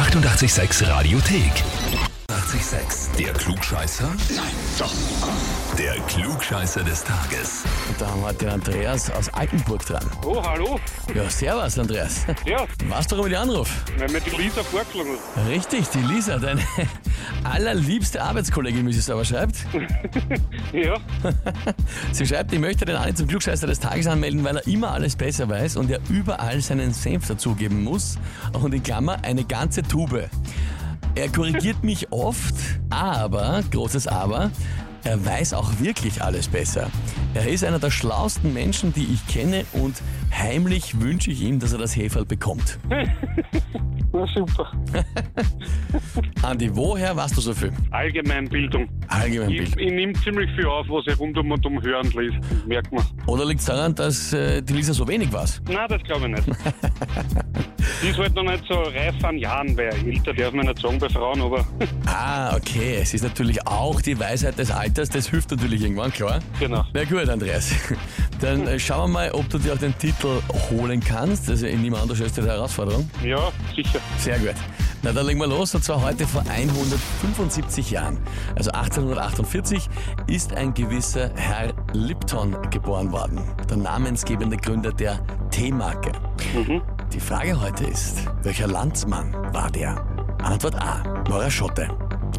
886 Radiothek. 886, der Klugscheißer? Nein, doch. Der Klugscheißer des Tages. Und da haben wir den Andreas aus Altenburg dran. Oh, hallo. Ja, servus Andreas. Ja, Was warum ich den Anruf? weil mir die Lisa vorgeschlagen hat. Richtig, die Lisa, deine allerliebste Arbeitskollegin, wie sie es aber schreibt. Ja, Sie schreibt, ich möchte den Andi zum Klugscheißer des Tages anmelden, weil er immer alles besser weiß und er überall seinen Senf dazugeben muss. Und in Klammer eine ganze Tube. Er korrigiert mich oft, aber, großes Aber, er weiß auch wirklich alles besser. Er ist einer der schlauesten Menschen, die ich kenne und heimlich wünsche ich ihm, dass er das Heferl bekommt. na super. Andi, woher warst du so viel? Allgemeinbildung. Allgemein Ich, ich nehme ziemlich viel auf, was ich rundum und um hören lese. Merkt man. Oder liegt es daran, dass äh, die Lisa so wenig war? Nein, das glaube ich nicht. die ist halt noch nicht so reif an Jahren, weil älter darf man nicht sagen bei Frauen, aber Ah, okay. Es ist natürlich auch die Weisheit des Alters, das hilft natürlich irgendwann, klar. genau. Na gut, Andreas. Dann äh, schauen wir mal, ob du dir auch den Titel holen kannst. Also in niemand anders ist die Herausforderung. Ja, sicher. Sehr gut. Na, dann legen wir los. Und zwar heute vor 175 Jahren. Also 1848 ist ein gewisser Herr Lipton geboren worden. Der namensgebende Gründer der Teemarke. Mhm. Die Frage heute ist, welcher Landsmann war der? Antwort A, war er Schotte?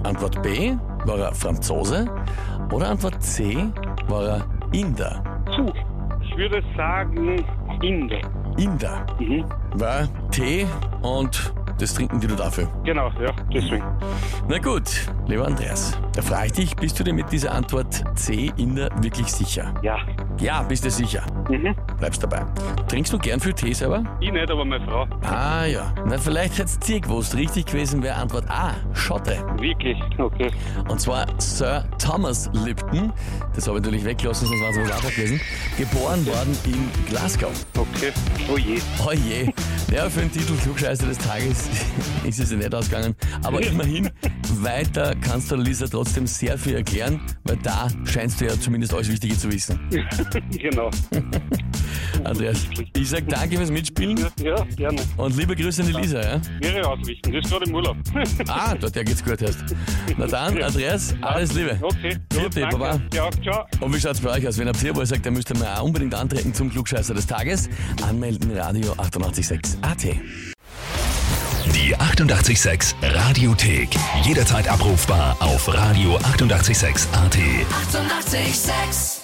Antwort B, war er Franzose? Oder Antwort C, war er Inder? Puh, ich würde sagen Inder. Inder Mhm. war Tee und das trinken die du dafür. Genau, ja, deswegen. Na gut, lieber Andreas, da frage ich dich, bist du dir mit dieser Antwort C, Inder, wirklich sicher? Ja. Ja, bist du sicher. Mhm. Bleibst dabei. Trinkst du gern viel Tee selber? Ich nicht, aber meine Frau. Ah ja, na vielleicht hättest du gewusst. Richtig gewesen wäre Antwort A, Schotte. Wirklich? Okay. Und zwar Sir Thomas Lipton, das habe ich natürlich weggelassen, sonst war es was anderes gewesen, geboren worden in Glasgow. Okay. Oh je. Oh je, ja, für den Titel Klugscheißer des Tages ist es ja nicht ausgegangen. Aber immerhin, weiter kannst du Lisa trotzdem sehr viel erklären, weil da scheinst du ja zumindest alles Wichtige zu wissen. genau. Andreas, ich sag danke fürs Mitspielen Ja, gerne. und liebe Grüße an die Lisa. Ja? Ihre ausrichten. Das ist gerade im Urlaub. Ah, dort ja geht's gut erst. Na dann, Andreas, alles Liebe. Okay. Vierte, danke. Baba. Ja, ciao. Und wie schaut's bei euch aus? Wenn ihr wo ihr sagt, ihr müsst ihr mal auch unbedingt antreten zum Klugscheißer des Tages, anmelden Radio 886 AT. Die 886 Radiothek. Jederzeit abrufbar auf radio886.at. 886! 886